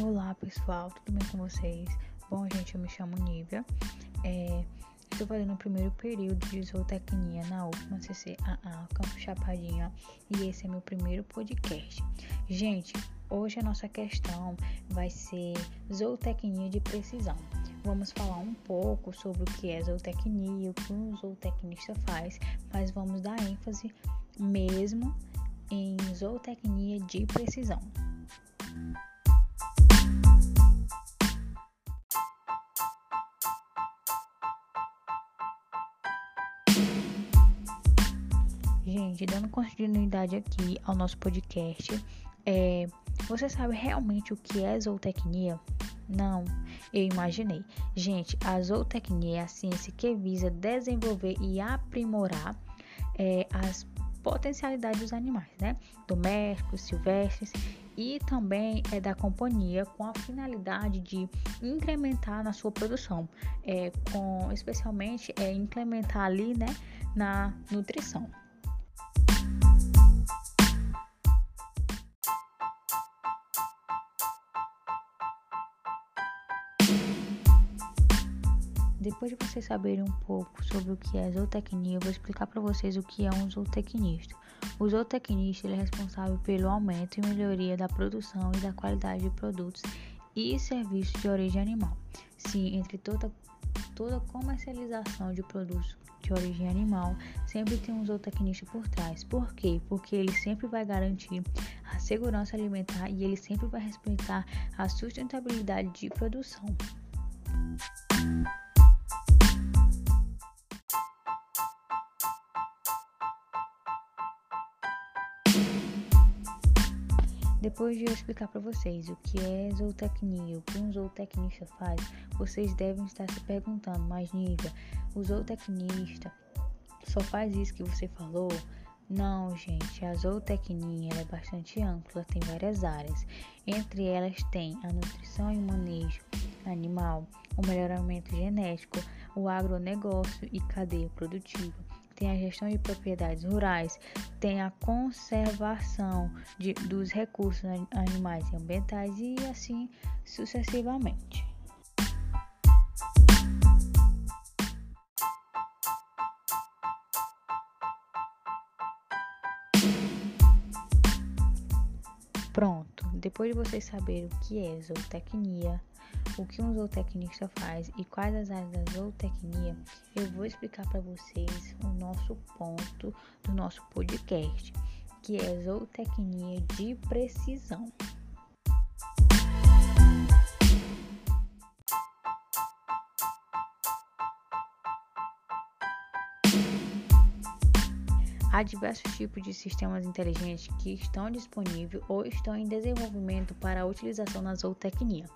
Olá pessoal, tudo bem com vocês? Bom, gente, eu me chamo Nívia. É, estou fazendo o primeiro período de zootecnia na última CCAA, Campo Chapadinha, e esse é meu primeiro podcast. Gente, hoje a nossa questão vai ser zootecnia de precisão. Vamos falar um pouco sobre o que é zootecnia, o que um zootecnista faz, mas vamos dar ênfase mesmo em zootecnia de precisão. Gente, dando continuidade aqui ao nosso podcast, é, você sabe realmente o que é zootecnia? Não, eu imaginei. Gente, a zootecnia é a ciência que visa desenvolver e aprimorar é, as potencialidades dos animais, né? Domésticos, silvestres e também é da companhia com a finalidade de incrementar na sua produção, é, com especialmente é incrementar ali, né, na nutrição. Depois de vocês saberem um pouco sobre o que é zootecnia, eu vou explicar para vocês o que é um zootecnista. O zootecnista é responsável pelo aumento e melhoria da produção e da qualidade de produtos e serviços de origem animal. Sim, entre toda, toda comercialização de produtos de origem animal, sempre tem um zootecnista por trás. Por quê? Porque ele sempre vai garantir a segurança alimentar e ele sempre vai respeitar a sustentabilidade de produção. Depois de eu explicar para vocês o que é zootecnia, o que um zootecnista faz, vocês devem estar se perguntando, mas Nívia, o zootecnista só faz isso que você falou? Não, gente, a zootecnia é bastante ampla, tem várias áreas. Entre elas tem a nutrição e o manejo animal, o melhoramento genético, o agronegócio e cadeia produtiva tem a gestão de propriedades rurais, tem a conservação de, dos recursos animais e ambientais e assim sucessivamente. Pronto, depois de vocês saberem o que é zootecnia, o que um zootecnista faz e quais as áreas da zootecnia, eu vou explicar para vocês o nosso ponto do nosso podcast, que é zootecnia de precisão. Há diversos tipos de sistemas inteligentes que estão disponíveis ou estão em desenvolvimento para a utilização na zootecnia.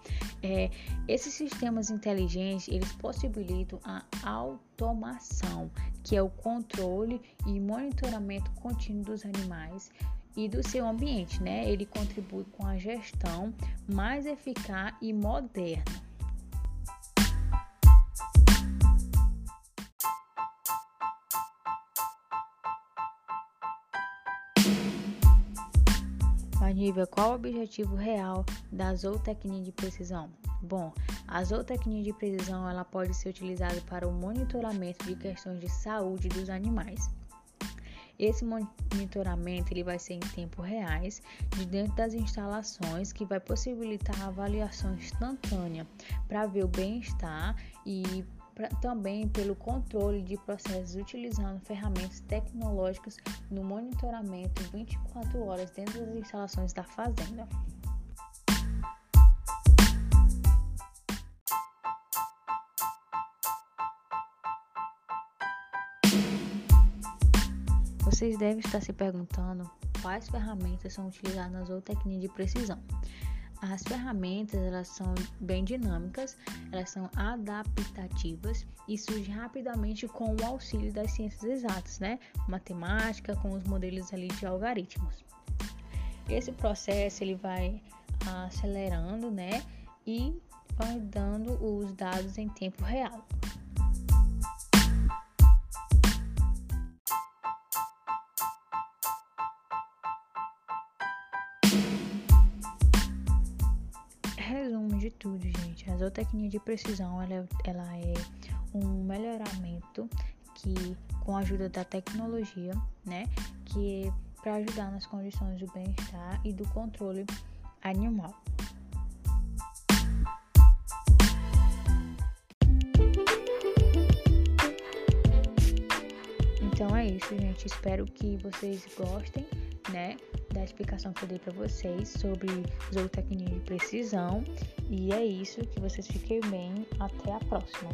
É, esses sistemas inteligentes eles possibilitam a automação, que é o controle e monitoramento contínuo dos animais e do seu ambiente, né? Ele contribui com a gestão mais eficaz e moderna. Nível, qual o objetivo real da zootecnia de precisão? Bom, a zootecnia de precisão ela pode ser utilizada para o monitoramento de questões de saúde dos animais. Esse monitoramento ele vai ser em tempo reais, de dentro das instalações, que vai possibilitar a avaliação instantânea para ver o bem-estar e pra, também pelo controle de processos utilizando ferramentas tecnológicas no monitoramento 24 horas dentro das instalações da fazenda. Vocês devem estar se perguntando quais ferramentas são utilizadas na zootecnia de precisão. As ferramentas elas são bem dinâmicas, elas são adaptativas e surgem rapidamente com o auxílio das ciências exatas, né? Matemática, com os modelos ali de algoritmos. Esse processo ele vai acelerando, né? E vai dando os dados em tempo real. Zootecnia de precisão ela é, ela é um melhoramento que com a ajuda da tecnologia, né, que é para ajudar nas condições do bem-estar e do controle animal. Então é isso, gente. Espero que vocês gostem, né, da explicação que eu dei para vocês sobre zootecnia de precisão. E é isso. Que vocês fiquem bem. Até a próxima.